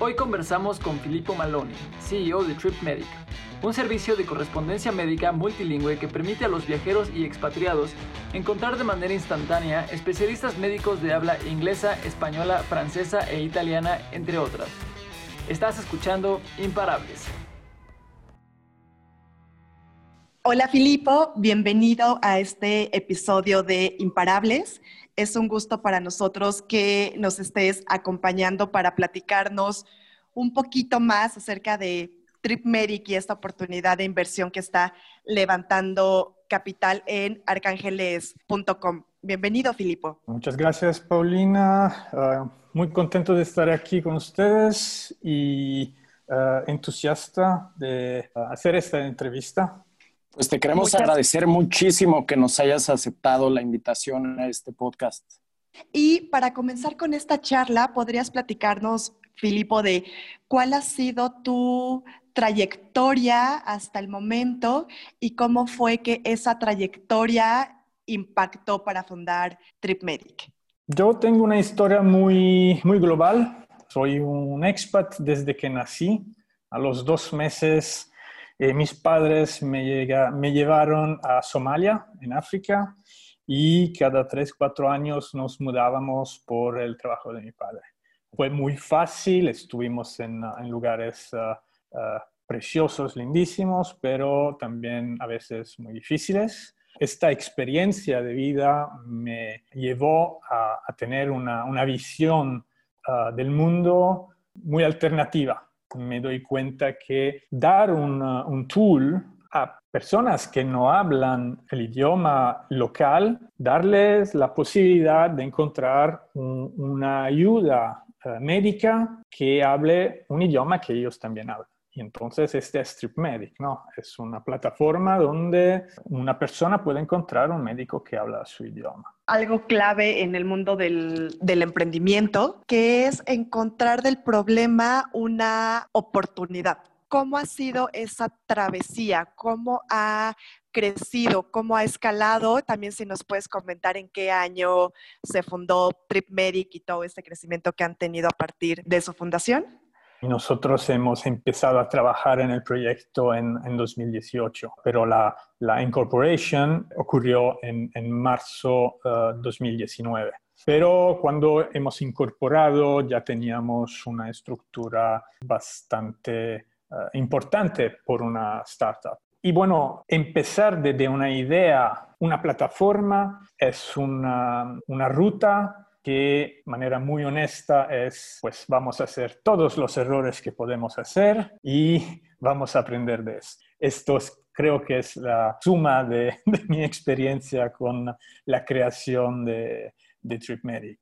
Hoy conversamos con Filippo Maloni, CEO de TripMedic, un servicio de correspondencia médica multilingüe que permite a los viajeros y expatriados encontrar de manera instantánea especialistas médicos de habla inglesa, española, francesa e italiana, entre otras. Estás escuchando Imparables. Hola Filippo, bienvenido a este episodio de Imparables. Es un gusto para nosotros que nos estés acompañando para platicarnos un poquito más acerca de TripMedic y esta oportunidad de inversión que está levantando capital en arcángeles.com. Bienvenido, Filipo. Muchas gracias, Paulina. Ah, muy contento de estar aquí con ustedes y ah, entusiasta de ah, hacer esta entrevista. Pues te queremos agradecer muchísimo que nos hayas aceptado la invitación a este podcast. Y para comenzar con esta charla, ¿podrías platicarnos, Filipo, de cuál ha sido tu trayectoria hasta el momento y cómo fue que esa trayectoria impactó para fundar TripMedic? Yo tengo una historia muy, muy global. Soy un expat desde que nací. A los dos meses eh, mis padres me, llevaron a Somalia, en África, y cada tres, cuatro años nos mudábamos por el trabajo de mi padre. Fue muy fácil, estuvimos en, lugares ah, ah, preciosos, lindísimos, pero también a veces muy difíciles. Esta experiencia de vida me llevó a, tener una, visión ah, del mundo muy alternativa me doy cuenta que dar un tool a personas que no hablan el idioma local, darles la posibilidad de encontrar una ayuda eh, médica que hable un idioma que ellos también hablan. Y entonces este es TripMedic, ¿no? Es una plataforma donde una persona puede encontrar un médico que habla su idioma. Algo clave en el mundo del, del emprendimiento, que es encontrar del problema una oportunidad. ¿Cómo ha sido esa travesía? ¿Cómo ha crecido? ¿Cómo ha escalado? También si nos puedes comentar en qué año se fundó TripMedic y todo este crecimiento que han tenido a partir de su fundación. Nosotros hemos empezado a trabajar en el proyecto en, 2018, pero la, la, incorporation ocurrió en, en marzo uh, 2019. Pero cuando hemos incorporado ya teníamos una estructura bastante uh, importante por una startup. Y bueno, empezar desde una idea, una plataforma, es una, una ruta que manera muy honesta es, pues vamos a hacer todos los errores que podemos hacer y vamos a aprender de eso. Esto creo que es la suma de, mi experiencia con la creación de, de TripMedic.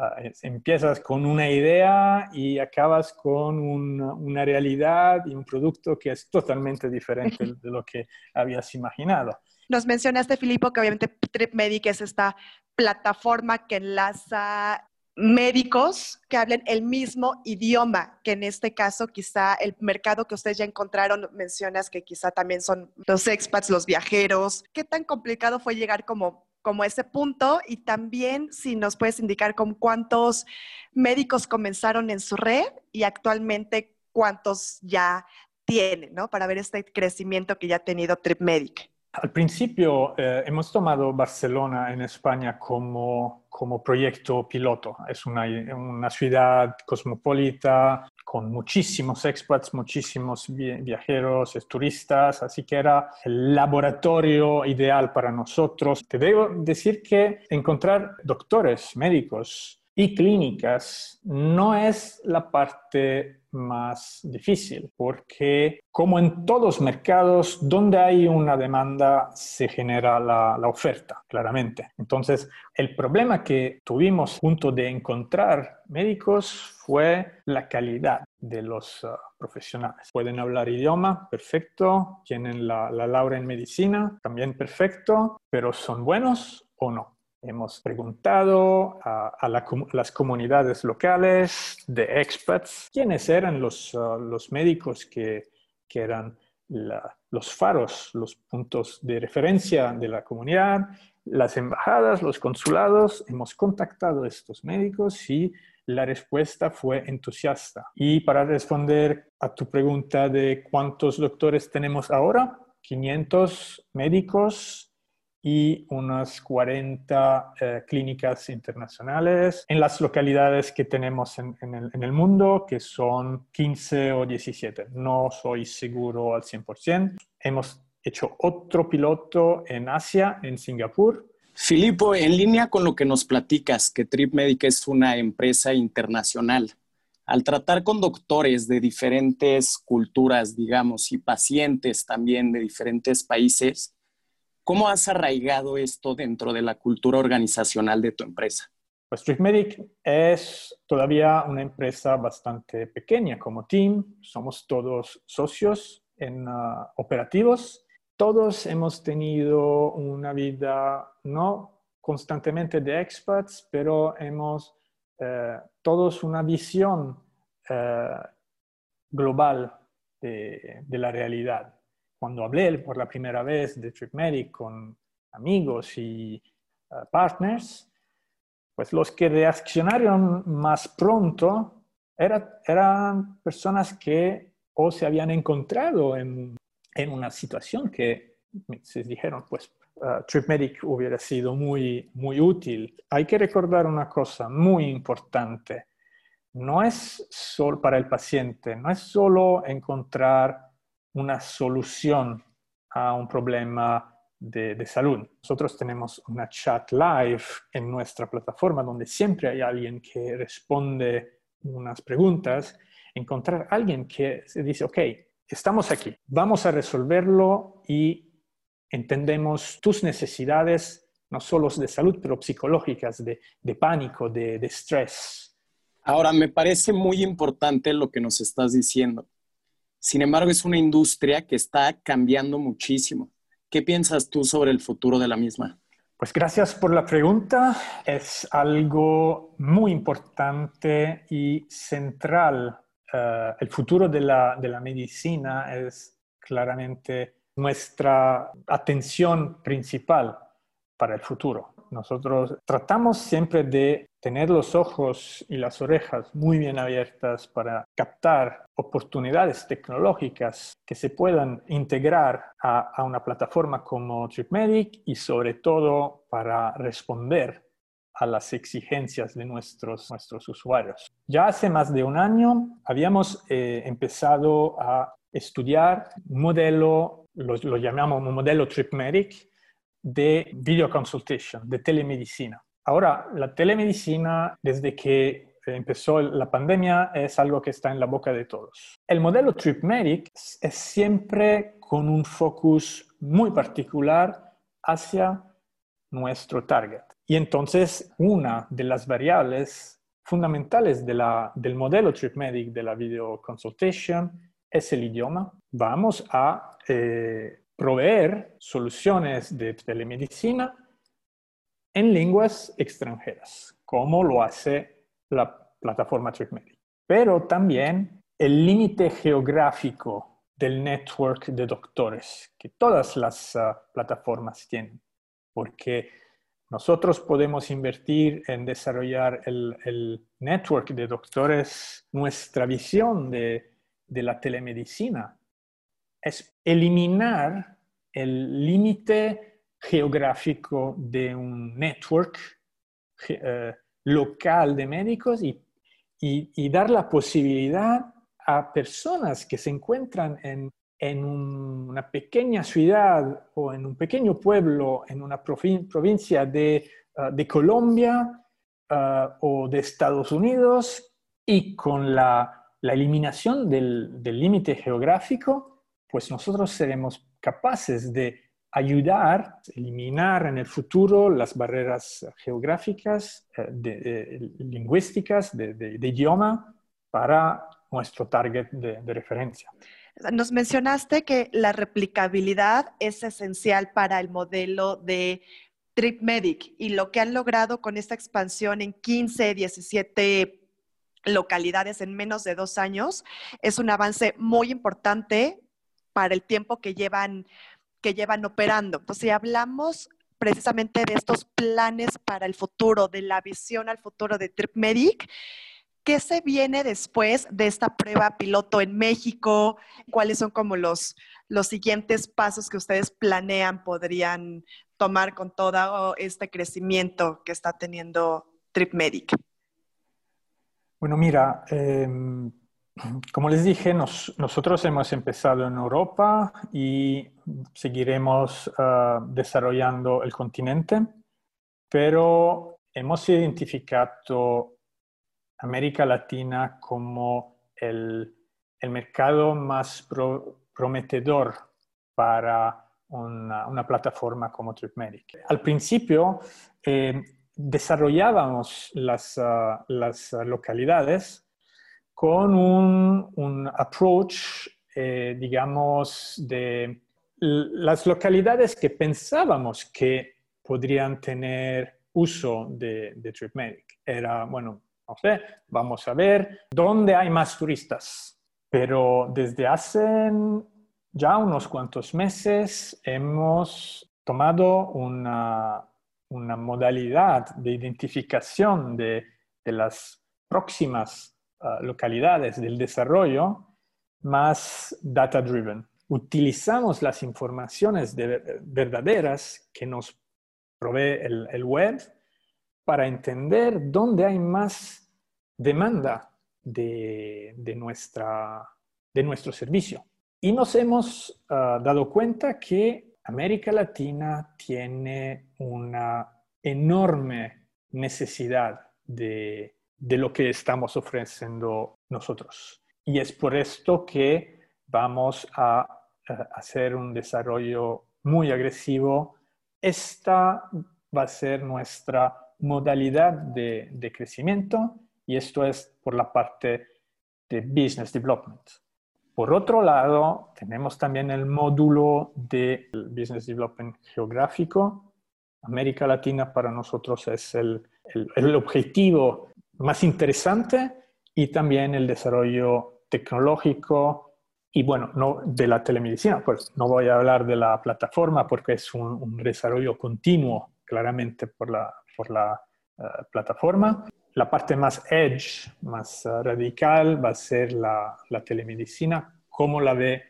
Ah, empiezas con una idea y acabas con una realidad y un producto que es totalmente diferente de lo que habías imaginado. Nos mencionaste, Filipo, que obviamente TripMedic es esta plataforma que enlaza médicos que hablen el mismo idioma, que en este caso quizá el mercado que ustedes ya encontraron, mencionas que quizá también son los expats, los viajeros. ¿Qué tan complicado fue llegar como, como ese punto? Y también si nos puedes indicar con cuántos médicos comenzaron en su red y actualmente cuántos ya tienen, ¿no? Para ver este crecimiento que ya ha tenido TripMedic. Al principio eh, hemos tomado Barcelona en España como, como proyecto piloto. Es una, una, ciudad cosmopolita con muchísimos expats, muchísimos viajeros, turistas, así que era el laboratorio ideal para nosotros. Te debo decir que encontrar doctores, médicos y clínicas no es la parte más difícil, porque como en todos mercados, donde hay una demanda se genera la, oferta, claramente. Entonces, el problema que tuvimos junto de encontrar médicos fue la calidad de los uh, profesionales. Pueden hablar idioma, perfecto, tienen la, la laura en medicina, también perfecto, pero ¿son buenos o no? Hemos preguntado a, las comunidades locales de expats quiénes eran los, uh, los médicos que, que eran los faros, los puntos de referencia de la comunidad, las embajadas, los consulados. Hemos contactado a estos médicos y la respuesta fue entusiasta. Y para responder a tu pregunta de cuántos doctores tenemos ahora, 500 médicos y unas 40 eh, clínicas internacionales en las localidades que tenemos en, el, en, el, mundo, que son 15 o 17. No soy seguro al 100%. Hemos hecho otro piloto en Asia, en Singapur, Filipo, en línea con lo que nos platicas, que TripMedic es una empresa internacional, al tratar con doctores de diferentes culturas, digamos, y pacientes también de diferentes países, ¿cómo has arraigado esto dentro de la cultura organizacional de tu empresa? Pues TripMedic es todavía una empresa bastante pequeña como team, somos todos socios en ah, operativos todos hemos tenido una vida no constantemente de expats, pero hemos eh, todos una visión eh, global de, la realidad. Cuando hablé por la primera vez de TripMedic con amigos y eh, partners, pues los que reaccionaron más pronto eran personas que o se habían encontrado en en una situación que se dijeron, pues uh, TripMedic hubiera sido muy, muy útil. Hay que recordar una cosa muy importante. No es solo para el paciente, no es solo encontrar una solución a un problema de, de, salud. Nosotros tenemos una chat live en nuestra plataforma donde siempre hay alguien que responde unas preguntas. Encontrar a alguien que se dice, ok, estamos aquí, vamos a resolverlo y entendemos tus necesidades, no solo de salud, pero psicológicas, de, pánico, de, de estrés. Ahora, me parece muy importante lo que nos estás diciendo. Sin embargo, es una industria que está cambiando muchísimo. ¿Qué piensas tú sobre el futuro de la misma? Pues gracias por la pregunta. Es algo muy importante y central eh, el futuro de la, de la medicina es claramente nuestra atención principal para el futuro. Nosotros tratamos siempre de tener los ojos y las orejas muy bien abiertas para captar oportunidades tecnológicas que se puedan integrar a, una plataforma como TripMedic y sobre todo para responder a las exigencias de nuestros, nuestros usuarios. Ya hace más de un año habíamos eh, empezado a estudiar un modelo, lo, lo llamamos un modelo TripMedic, de video consultation, de telemedicina. Ahora, la telemedicina, desde que empezó la pandemia, es algo que está en la boca de todos. El modelo TripMedic es siempre con un focus muy particular hacia nuestro target. Y entonces una de las variables fundamentales del modelo TripMedic de la video consultation es el idioma. Vamos a eh, proveer soluciones de telemedicina en lenguas extranjeras, como lo hace la plataforma TripMedic. Pero también el límite geográfico del network de doctores que todas las ah, plataformas tienen, porque nosotros podemos invertir en desarrollar el, network de doctores. Nuestra visión de, la telemedicina es eliminar el límite geográfico de un network eh, local de médicos y, dar la posibilidad a personas que se encuentran en una pequeña ciudad o en un pequeño pueblo, en una provincia de, ah, Colombia ah, o de Estados Unidos, y con la, eliminación del límite geográfico, pues nosotros seremos capaces de ayudar, eliminar en el futuro las barreras geográficas, eh, lingüísticas, de, idioma, para nuestro target de referencia. Nos mencionaste que la replicabilidad es esencial para el modelo de TripMedic y lo que han logrado con esta expansión en 15, 17 localidades en menos de dos años es un avance muy importante para el tiempo que llevan, que llevan operando. Entonces, si hablamos precisamente de estos planes para el futuro, de la visión al futuro de TripMedic, ¿Qué se viene después de esta prueba piloto en México? ¿Cuáles son como los, los siguientes pasos que ustedes planean podrían tomar con todo este crecimiento que está teniendo TripMedic? Bueno, mira, em, como les dije, nosotros hemos empezado en Europa y seguiremos ah, desarrollando el continente, pero hemos identificado América Latina como el, mercado más prometedor para una, plataforma como TripMedic. Al principio eh, desarrollábamos las, ah, las, localidades con un, approach, eh, digamos, de las localidades que pensábamos que podrían tener uso de, de TripMedic. Era, bueno, no sé, vamos a ver dónde hay más turistas. Pero desde hace ya unos cuantos meses hemos tomado una, modalidad de identificación de, las próximas ah, localidades del desarrollo más data-driven. Utilizamos las informaciones verdaderas que nos provee el web para entender dónde hay más demanda de, nuestra, de nuestro servicio. Y nos hemos ah, dado cuenta que América Latina tiene una enorme necesidad de, de lo que estamos ofreciendo nosotros. Y es por esto que vamos a, hacer un desarrollo muy agresivo. Esta va a ser nuestra modalidad de, crecimiento y esto es por la parte de Business Development. Por otro lado, tenemos también el módulo de Business Development geográfico. América Latina para nosotros es el, el, objetivo más interesante y también el desarrollo tecnológico y bueno, no de la telemedicina, pues no voy a hablar de la plataforma porque es un, un desarrollo continuo claramente por la, por la eh, plataforma. La parte más edge, más eh, radical, va a ser la, telemedicina, como la ve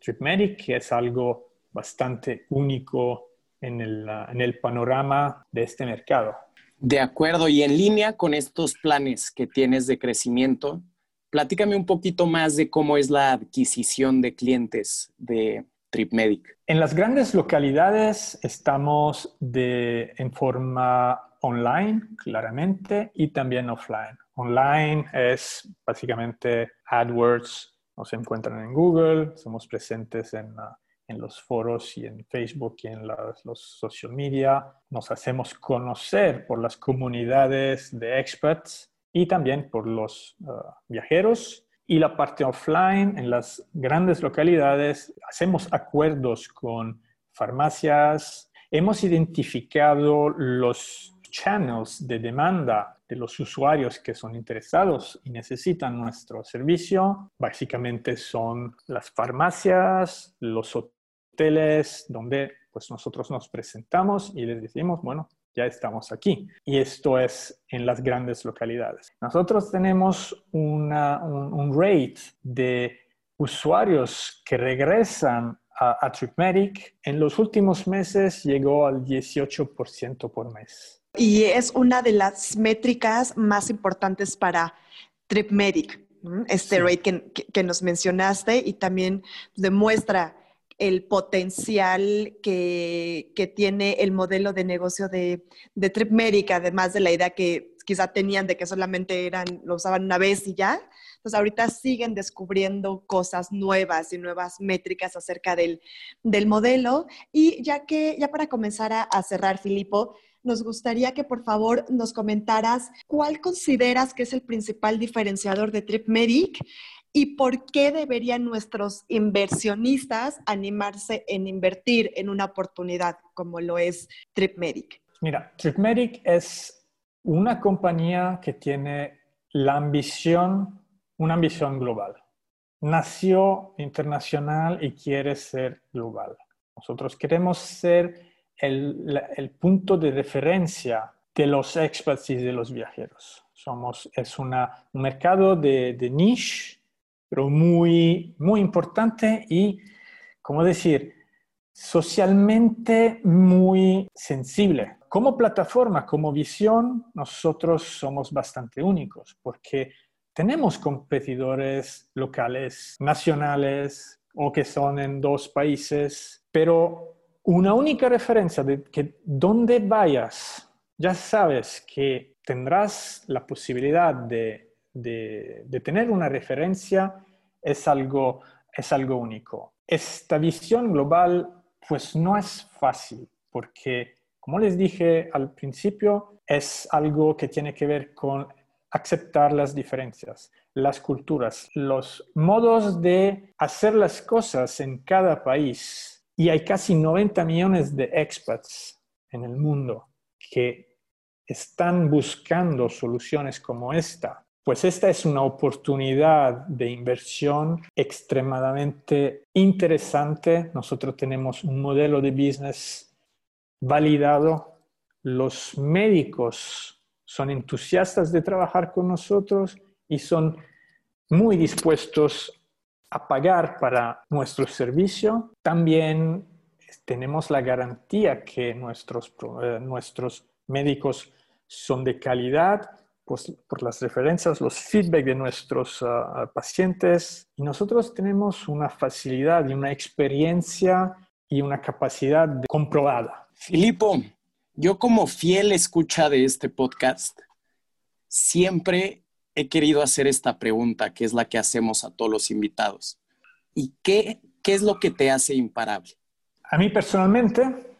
TripMedic, que es algo bastante único en el, eh, en el panorama de este mercado. De acuerdo, y en línea con estos planes que tienes de crecimiento, platícame un poquito más de cómo es la adquisición de clientes de TripMedic. En las grandes localidades estamos en forma online, claramente, y también offline. Online es básicamente AdWords, nos encuentran en Google, somos presentes en, en los foros y en Facebook y en los social media, nos hacemos conocer por las comunidades de experts y también por los uh, viajeros. Y la parte offline, en las grandes localidades, hacemos acuerdos con farmacias, hemos identificado los channels de demanda de los usuarios que son interesados y necesitan nuestro servicio, básicamente son las farmacias, los hoteles, donde pues nosotros nos presentamos y les decimos, bueno, ya estamos aquí. Y esto es en las grandes localidades. Nosotros tenemos una, un, rate de usuarios que regresan a, a TripMedic. En los últimos meses llegó al 18% por mes. Y es una de las métricas más importantes para TripMedic, este rate que, nos mencionaste y también demuestra el potencial que, tiene el modelo de negocio de, de TripMedic, además de la idea que quizá tenían de que solamente eran, lo usaban una vez y ya. Entonces ahorita siguen descubriendo cosas nuevas y nuevas métricas acerca del, modelo. Y ya que, ya para comenzar a, a cerrar, Filipo, nos gustaría que por favor nos comentaras cuál consideras que es el principal diferenciador de TripMedic y por qué deberían nuestros inversionistas animarse en invertir en una oportunidad como lo es TripMedic. Mira, TripMedic es una compañía que tiene la ambición, una ambición global. Nació internacional y quiere ser global. Nosotros queremos ser el, punto de referencia de los expats y de los viajeros. Somos, es una, un mercado de, de niche, pero muy, muy importante y, ¿cómo decir?, socialmente muy sensible. Como plataforma, como visión, nosotros somos bastante únicos porque tenemos competidores locales, nacionales o que son en dos países, pero una única referencia de que donde vayas, ya sabes que tendrás la posibilidad de, de tener una referencia, es algo, es algo único. Esta visión global pues no es fácil porque, como les dije al principio, es algo que tiene que ver con aceptar las diferencias, las culturas, los modos de hacer las cosas en cada país. Y hay casi 90 millones de expats en el mundo que están buscando soluciones como esta. Pues esta es una oportunidad de inversión extremadamente interesante. Nosotros tenemos un modelo de business validado. Los médicos son entusiastas de trabajar con nosotros y son muy dispuestos a pagar para nuestro servicio. También tenemos la garantía que nuestros, eh, nuestros médicos son de calidad pues, por las referencias, los feedback de nuestros ah, pacientes. Y nosotros tenemos una facilidad y una experiencia y una capacidad comprobada. Filipo, yo como fiel escucha de este podcast, siempre he querido hacer esta pregunta, que es la que hacemos a todos los invitados. ¿Y qué, qué es lo que te hace imparable? A mí personalmente,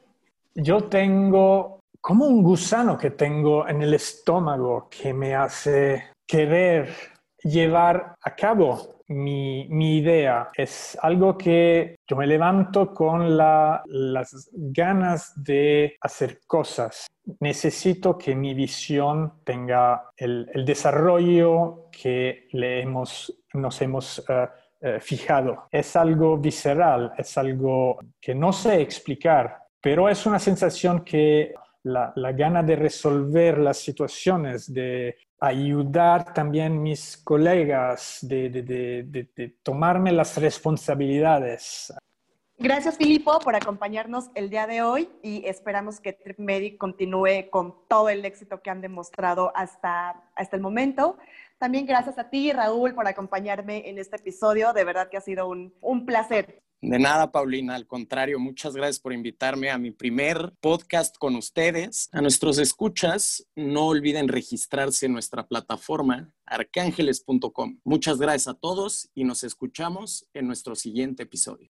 yo tengo como un gusano que tengo en el estómago que me hace querer llevar a cabo mi, idea. Es algo que yo me levanto con las ganas de hacer cosas. Necesito que mi visión tenga el, desarrollo que le hemos, nos hemos eh, eh, fijado. Es algo visceral, es algo que no sé explicar, pero es una sensación que la, gana de resolver las situaciones, de ayudar también mis colegas, de, tomarme las responsabilidades. Gracias, Filipo, por acompañarnos el día de hoy y esperamos que TripMedic continúe con todo el éxito que han demostrado hasta, hasta el momento. También gracias a ti, Raúl, por acompañarme en este episodio. De verdad que ha sido un, un placer. De nada, Paulina. Al contrario, muchas gracias por invitarme a mi primer podcast con ustedes. A nuestros escuchas, no olviden registrarse en nuestra plataforma arcángeles.com. Muchas gracias a todos y nos escuchamos en nuestro siguiente episodio.